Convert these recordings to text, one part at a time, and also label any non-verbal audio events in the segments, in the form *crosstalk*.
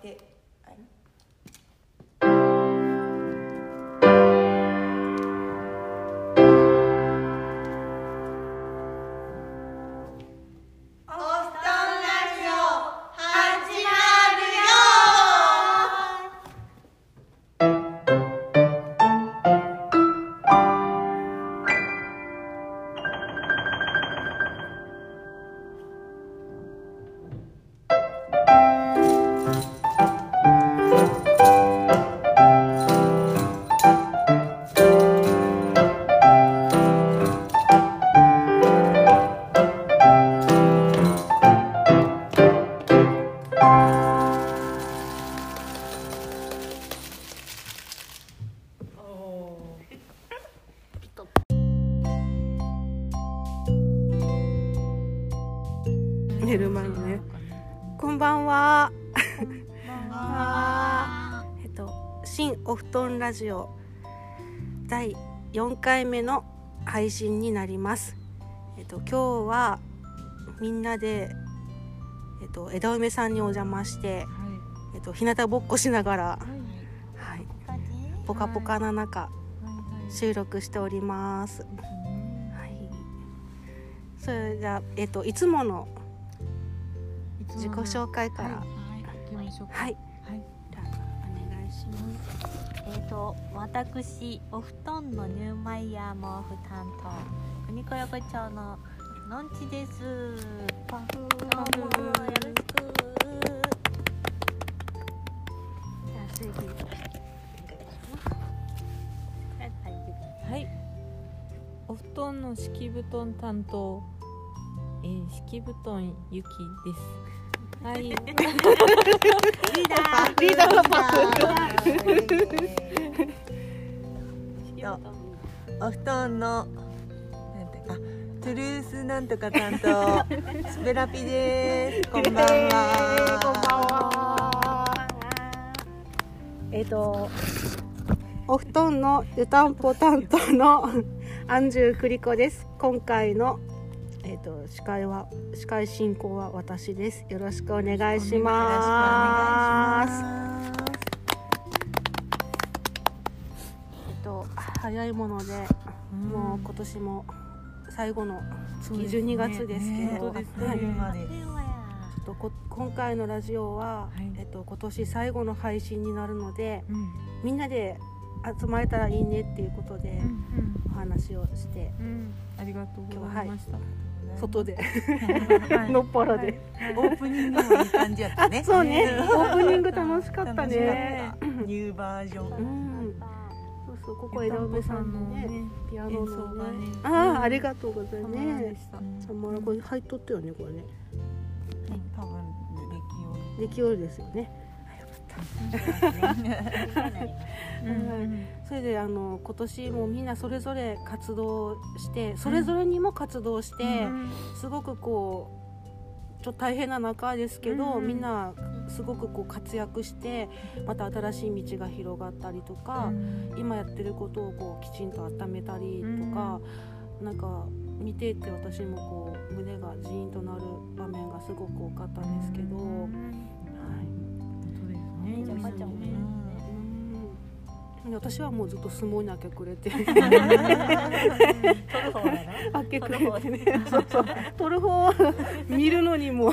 手はい。ラジオ。第4回目の配信になります。えっと今日はみんなでえっと枝梅さんにお邪魔してえっと日向ぼっこしながらはい。ポカポカな中収録しております。はい。それじゃあえっといつもの自己紹介から。はい、行きましょうか。はい、と私お布団のニューマイヤー毛布担当国子横丁ののんちです。パフどうもよろしく。じゃあ次。はい。お布団の敷布団担当、えー、敷布団ゆきです。はい。リーダー。リーダー。のパお布団のなんてあトゥルースなんとか担当。スペラピです。こんばんは。こんばんは。えっ、とお布団の湯たんぽ担当の *laughs* アンジュクリコです。今回のえっ、と司会は司会進行は私ですよろしくお願いしますえっと早いものでもう今年も最後の月12月ですけど、本当ですね。はいちょっとこ今回のラジオは、はいえっと、今年最後の配信になるのでうん。みんなで集まれたらいいねっていうことでうん。お話をしてうん。うん。ありがとうございました。外で。はい。*laughs* のっぱらで、オープニングもいい感じやったね。*laughs* そうね。オープニング楽しかったね。ニューバージョン。うん。そうそうここ枝梅さんのねピアノのがね。ねああありがとうございたます。した。あまあこれ入っとったよねこれね。多分歴出来よりですよねうん。それであの今年もみん。なそれぞれ活動してそれぞれにも活動して、すごくこうちょっと大変な中ですけど、みんなすごくこう活躍してまた新しい道が広がったりとか、今やってることをこうきちんと温めたりとか、なんか見ていて私もこう胸がジーンとなる場面がすごく多かったんですけど、ね。じゃあちゃん。もねうん、私はもうずっと相撲に明け暮れて取る方だな明け暮れてねそうそう撮る方を見るのにも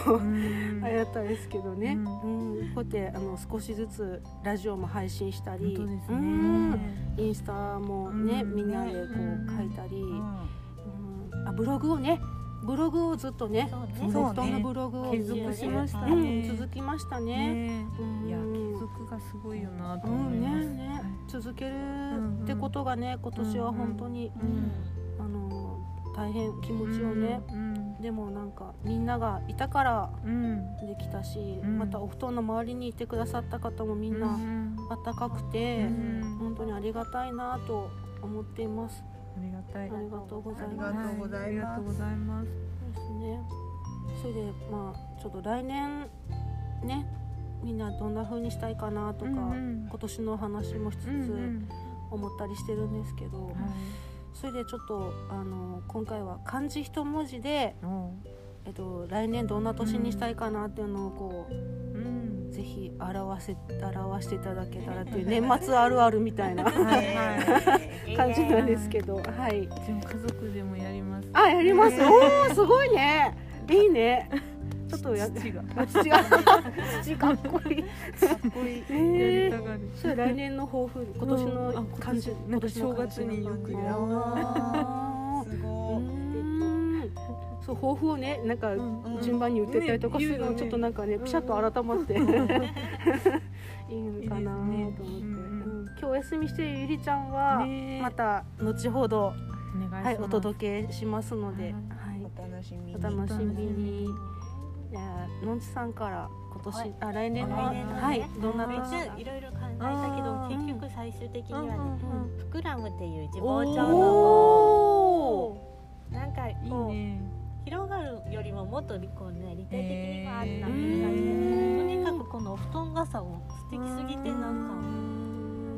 あれだったですけどね、うん。こうやってあの少しずつラジオも配信したりうん。ね。インスタもね、みん。なでこう書いたり、うん。あブログをねブログをずっとねそうね。そうロフトのブログを継続しましたうんね。続きましたね。いや継続がすごいよなとうん思います。ねね。続けるってことがね今年は本当に、うんあの大変気持ちをね、うんでもなんかみんながいたからうん。できたし、うん。またお布団の周りにいてくださった方もみんなうんあったかくて、うん。本当にありがたいなと思っています。ありがたい。ありがとうございます。ありがとうございます。ですね。それでまあちょっと来年ねみんなどんな風にしたいかなとか、うんうん。今年の話もしつつうん思ったりしてるんですけど、うんそれでちょっとあの今回は漢字一文字で、はいえっと、来年どんな年にしたいかなっていうのをこううんぜひ表せ表していただけたらという *laughs* 年末あるあるみたいなはいはい。*laughs* 感じなんですけどはい。うちも家族でもやります。あやります？おおすごいね。いいね。ちょっとや *laughs* 父が。あ父が。父かっこいい。かっこいい。やえー。りたがる。それ来年の抱負今年の感じ今年正月によくやるそう抱負をねなんかうん順番に言ってたりとかするのね。ちょっとなんかねうん。ピシャッと改まって。*laughs* いいのかなと思って。今日お休みしているゆりちゃんはね。また後ほどお願いします。はいお届けしますので。お楽しみに。お楽しみに。じゃあのんちさんから今年はい。あ来年のね。はいどんなめっ年ちゃいろいろ考えたけど結局最終的にはねうんフクラムっていう自暴お長のおなんかいいこうね広がるよりももっとこうね立体的にはあるなってへ感じでー。とにかくこのお布団傘を素敵すぎてなん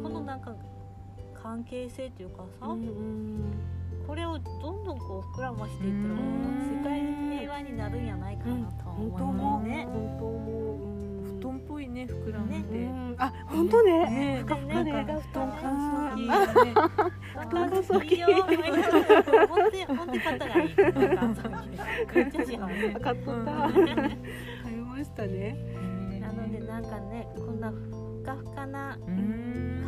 かこのなんか関係性というかさこれをどんどんこう膨らましていったらうん世界平和になるんやないかなと思思ううね。布団っぽいね膨らんで。ね。うん。あ本当ね。ね。ふかふかね。なんか布団乾燥機。あがね乾燥機んでほんで肩がいい。っちゃ市販買っとった。買いました。ねなのでなんかねこんなふかふかな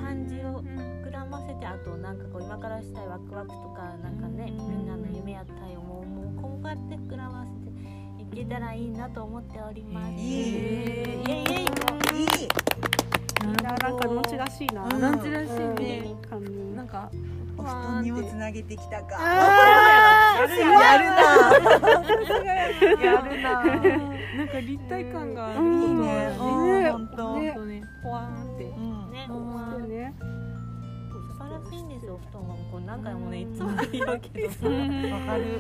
感じを膨らませてあとなんかこう今からした。いワクワクとかなんかねみんなの夢やった。りもうもうこうやって膨らませていけた。らいいなと思っております。いいイエイイエイいいみんななんかのちらしいなうんなんちらしいねうん感じなんかお布団にもつなげてきたか。やるな。やるな。な。んか立体感がある。ことうんはねね。ほんとほん。とねポワーンって。うんね。素晴らしいんですよお布団はこう何回もねいつも言うけどさ。わかる。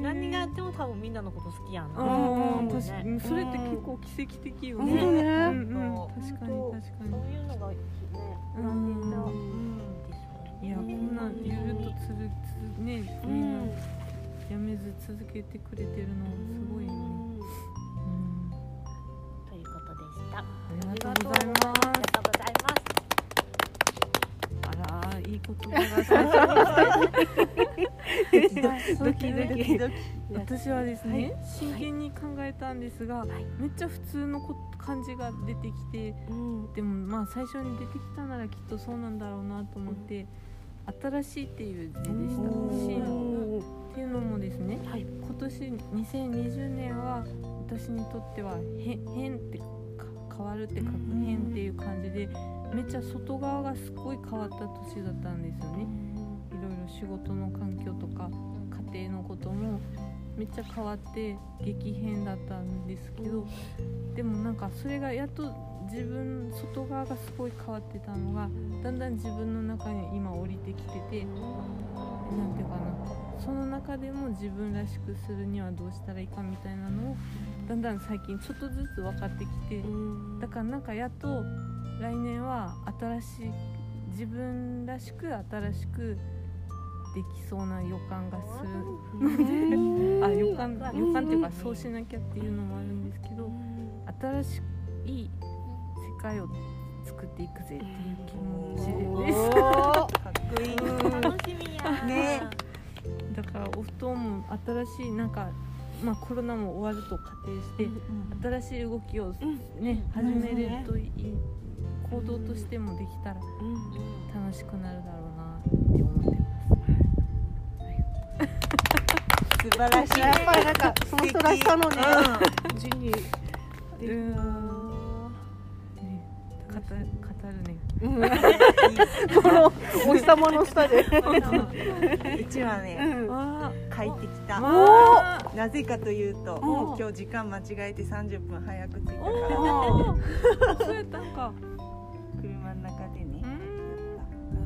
何があっても多分みんなのこと好きやん。確かにそれって結構奇跡的よね確かに確かそういうのがねになんですいやこんなんゆるっとつるつねみんなやめず続けてくれてるのすごいよね。うん。ということでした。あありがとうございます。りがとうございあらいい言葉が最初 *laughs* ドキドキドキ。私はですね、はい。真剣に考えたんですが、めっちゃ普通のこ感じが出てきてうん。でもまあ最初に出てきたならきっとそうなんだろうなと思って、新しいっていう字でしたおー新っていうのもですねはい。今年2020年は私にとっては変変ってか変わるって書く変っていう感じでめっちゃ外側がすごい変わった年だったんですよね。いろいろ仕事の環境とか家庭のこともめっちゃ変わって激変だったんですけどでもなんかそれがやっと自分外側がすごい変わってたのがだんだん自分の中に今降りてきててなんていうかな。その中でも自分らしくするにはどうしたらいいかみたいなのをだんだん最近ちょっとずつ分かってきてだからなんかやっと来年は新しい自分らしく新しくできそうな予感がする。ので *laughs* あ予感予感っていうかそうしなきゃっていうのもあるんですけど新しい世界を作っていくぜっていう気持ちです。かっこいい。楽しみや。ねだからお布団も新しいなんかまあコロナも終わると仮定して新しい動きをね始めれるといい行動としてもできたら楽しくなるだろうなって思ってます。*laughs* *laughs* *laughs* 素晴らしい。やっぱりなんかその人らしさのね。う字にうーん。ね語る語るね。このお日様の下で。んうちはねあ書いてきたあなぜかというとうん今日時間間違えて30分早く着いたから。おー。そうやったんか。車の中でね。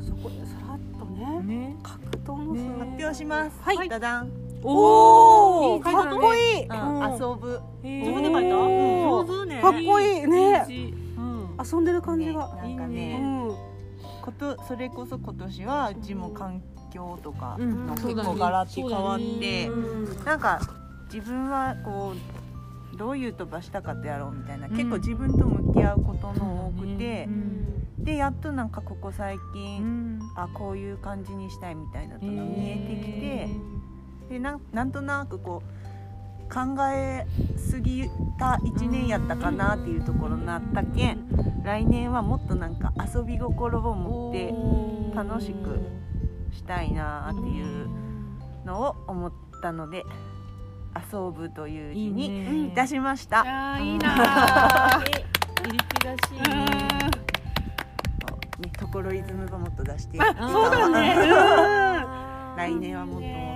そこでさらっとねね。格闘のね発表します。はい。ダダン。おー。かっこいい。遊ぶ。自自分で書いた？上手ね。かっこいい。ね遊んでる感じが。なんかいいね。うん。ことそれこそ今年はうちも環境とかうん。の結構ガラッて変わってそうだね。なんか自分はこどういう飛ばしたかったやろうみたいな、結構自分と向き合うことの多くて、でやっとなんかここ最近、あこういう感じにしたいみたいなのが見えてきて、でなんなんとなくこう考えすぎた1年やったかなっていうところになったけん来年はもっとなんか遊び心を持って楽しくしたいなっていうのを思ったので遊ぶという字にいたしました。いいなーエリピらしいねね、ところイズムがもっと出してそうだね。*laughs* 来年はもっと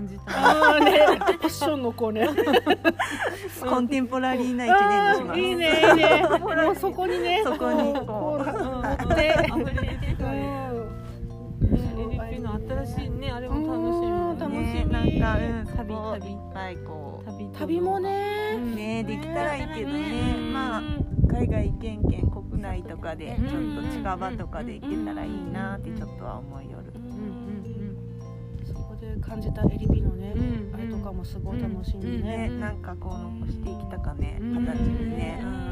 感じた。あーね。ファッションの子ね。と *laughs* コンテンポラリーな一年にします。いいねいいね。*laughs* もうそこにね。そこに。ここうううんの新しいねあれも楽しみうん楽しねみなんか、うん、旅こう旅いっぱいこ旅旅もねうねできたらいいけどねうんまあ海外けんけん国内とかでうんちょっと近場とかで行けたらいいなってちょっとは思いよる。感じたエリピのねうんあれとかもすごい楽しみうんねねなんかこう残していきたかねうん。形にね、うん。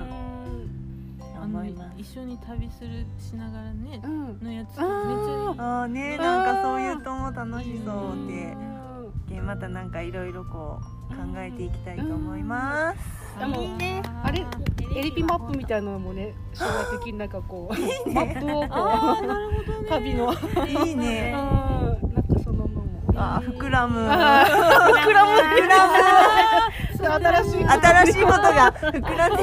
一緒に旅するしながらねうん。のやつめっちゃいい。あー。ねなんかそういうとも楽しそうでうん。けんまたなんかいろいろこう考えていきたいと思います。あのあれエリピマップみたいなのもね将来的になんかこうマップをこうね。旅の。いいね。あー膨らむ。膨らむ。膨らむ。新しい新しいことが膨らんで。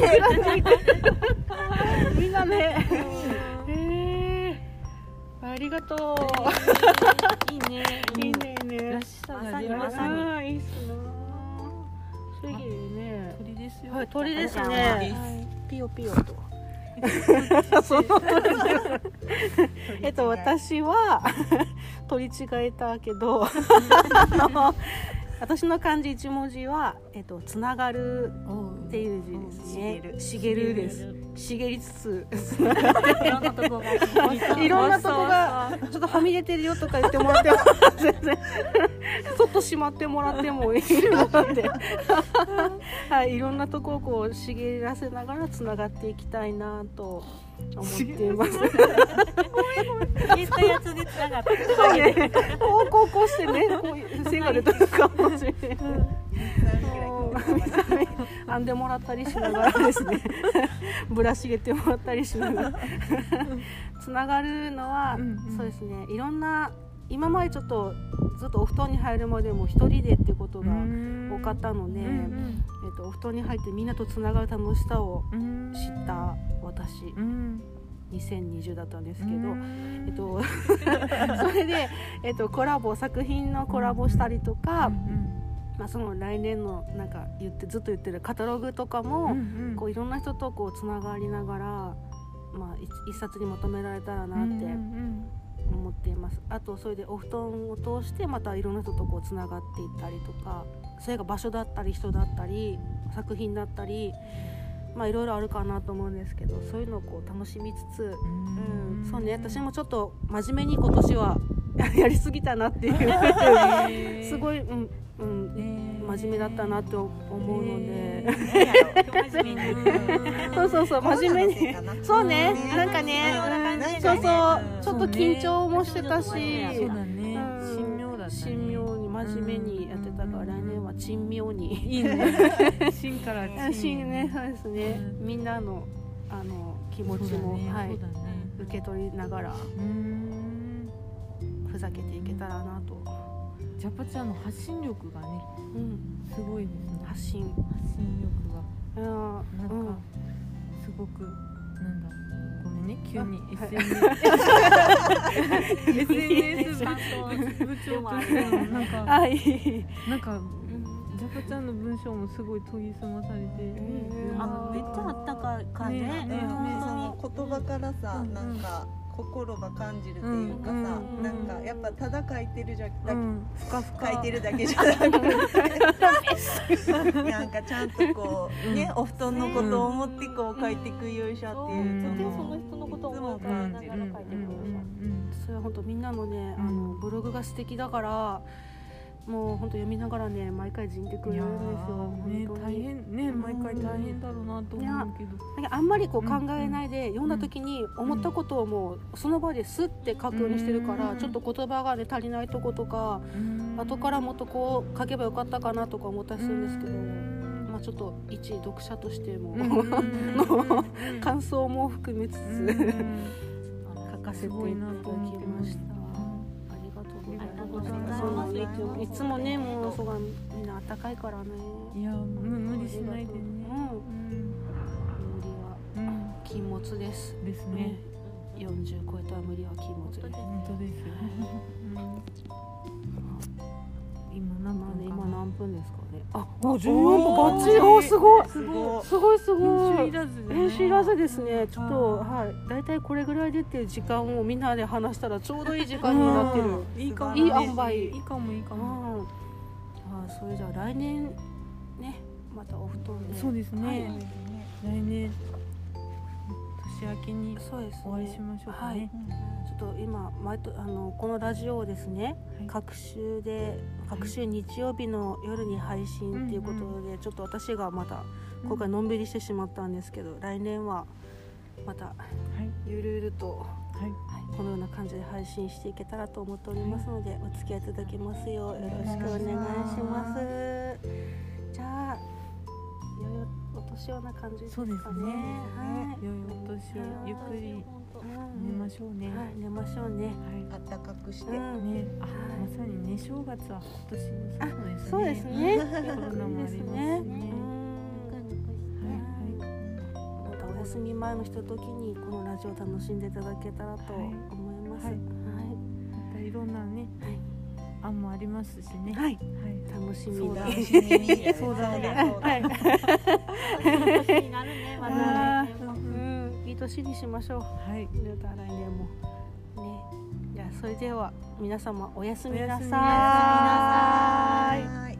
みんなねへーありがといいね。ういいね。いいね。らしさが出まいいっすなね。鳥ですよ。はい鳥です鳥ねピヨピヨとその鳥え。っと私は *laughs* 取り違えたけど *laughs* 私の漢字一文字はえっとつながるっていう字ですね。しげるです。茂りつついろんなとこが。いろんなとこがちょっとはみ出てるよとか言ってもらっても全然そっとしまってもらってもいい？ので、はい、いろんなとこをこう茂らせながらつながっていきたいなと思っています。言ったやつでつながってそうね、こうこうこうしてね、こういう線が出てるかもしれない。編んでもらったりしながらですね。ぶらしげてもらったりしながら。つながるのは、そうですね。いろんな今までちょっとずっとお布団に入るまでも一人でってことが多かったので、えっとお布団に入ってみんなとつながる楽しさを知った私2020だったんですけど、えっと、*laughs* それで、えっと、コラボ作品のコラボしたりとか、まあ、その来年のなんか言ってずっと言ってるカタログとかも、こういろんな人とこうつながりながら、まあ、一一冊にまとめられたらなって思っています。あとそれでお布団を通してまたいろんな人とこうつながっていったりとかそれが場所だったり人だったり作品だったり。まあいろいろあるかなと思うんですけどそういうのをこう楽しみつつ、うん、そうね私もちょっと真面目に今年はや *laughs* りすぎたなっていう *laughs* すごい、うんうん、真面目だったなって思うので、そうそうそう真面目に。そうね。なんかね、うんそうそうちょっと緊張もしてたし、神妙だ神妙に真面目にやってたから来年は珍妙に。いいね。*laughs* 神からあしね。そうですね、うん。みんなのあの気持ちも、はい。受け取りながらうん。ふざけていけたらなと、ジャパちゃんの発信力がねうん、すごいですね。発信。発信力が。いやなんか、うん。すごくなんだごめんね急にあ SNS *laughs* SNS 部長としてのなんかはい、なんかジャパちゃんの文章もすごい研ぎ澄まされて、ん。あめっちゃあったかい感じ。ねねね本当にその言葉からさ、うん。なんか心が感じるっていうかさ、うんなんかやっぱただ書いてるじゃだけ、うん、ふかふか。書いてるだけじゃなくて。なんかちゃんとこうね、お布団のことを思ってこう書いてくよいしょって。いううんでとその人のことを思うからなんか書いてくるでしょそれは本当みんなのね、あのブログが素敵だからもう本当読みながらね毎回じんでくるんですよ。ね大変ね毎回大変だろうなと思うけど。あんまりこう考えないで読んだ時に思ったことをもうその場ですって書くようにしてるからちょっと言葉がね足りないとことか後からもっとこう書けばよかったかなとか思ったりするんですけど。まあ、ちょっと一読者としても *laughs* の感想も含めつつ *laughs* 書かせていただきました。そういつもねもうそがみんな暖かいからね。いや無理しないでね、うん、無理は禁物です。ですね。40超えたら無理は禁物です。本当ですよ、何分ですかね。あ、もう14分。バッチリ。おすごい。すごい。すごいすごい。練習いらずですね。ちょっとはい。だいたいこれぐらい出てる時間をみんなで話したらちょうどいい時間になってる。いいかも。い。い塩梅。いいかもいいかも。あそれじゃあ来年ねまたお布団で。そうですね。来年年明けにお会いしましょうかね。っと今毎とあのこのラジオをですね、はい、各週で各週日曜日の夜に配信っていうことで、うんうん、ちょっと私がまた今回のんびりしてしまったんですけど、うん、来年はまたゆるゆると、はい、このような感じで配信していけたらと思っておりますので、はい、お付き合いいただきますようよろしくお願いします。じゃあお年をな感じですかね。そうですね。はい。良いお年をゆっくり寝ましょうね。はい、寝ましょうね。はい、暖かくして。ね、あ、まさにね、正月は今年そうですね。そうですね。コロナもありますね。お休み前のひとときにこのラジオ楽しんでいただけたらと思います。はい。またいろんなね。案もありますしね。はい。楽しみだ。相談で。はい。年になるね。まだ。年にしましょう。はい。また来年も。ね。じゃあそれでは皆様おやすみなさい。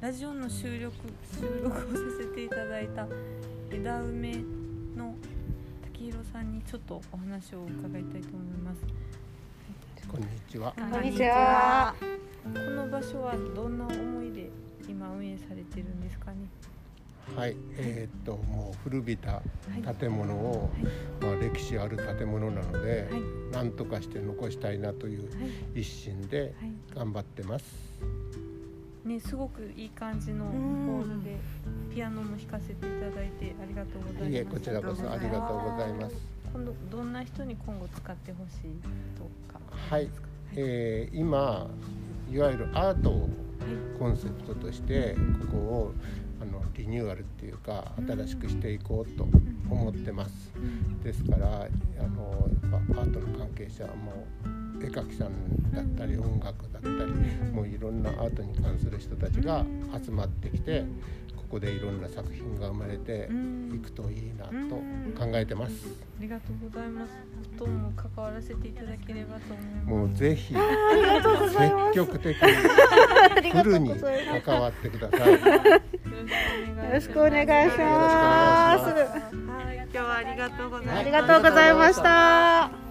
ラジオの収録収録をさせていただいた枝梅にちょっとお話を伺いたいと思います。こんにちは。こんにちは。この場所はどんな思いで今運営されてるんですかね？はい、えー、っともう古びた建物を、はい、まあ歴史ある建物なので、はい、何とかして残したいなという一心で頑張ってます。ね、すごくいい感じのホールでピアノも弾かせていただいてありがとうございます。いえこちらこそありがとうございます。今度どんな人に今後使ってほしいとかはい、はい、えー、今いわゆるアートをコンセプトとしてここをあのリニューアルっていうか新しくしていこうと思ってます。ですからあのやっぱアートの関係者も絵描きさんだったり音楽だったりもういろんなアートに関する人たちが集まってきてここでいろんな作品が生まれていくといいなと考えてます。ありがとうございます。とも関わらせていただければと思います。もうぜひ積極的にフルに関わってください。よろしくお願いします。はい、今日はありがとうございました。ありがとうございました。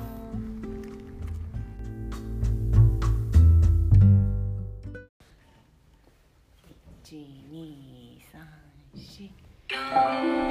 Bye.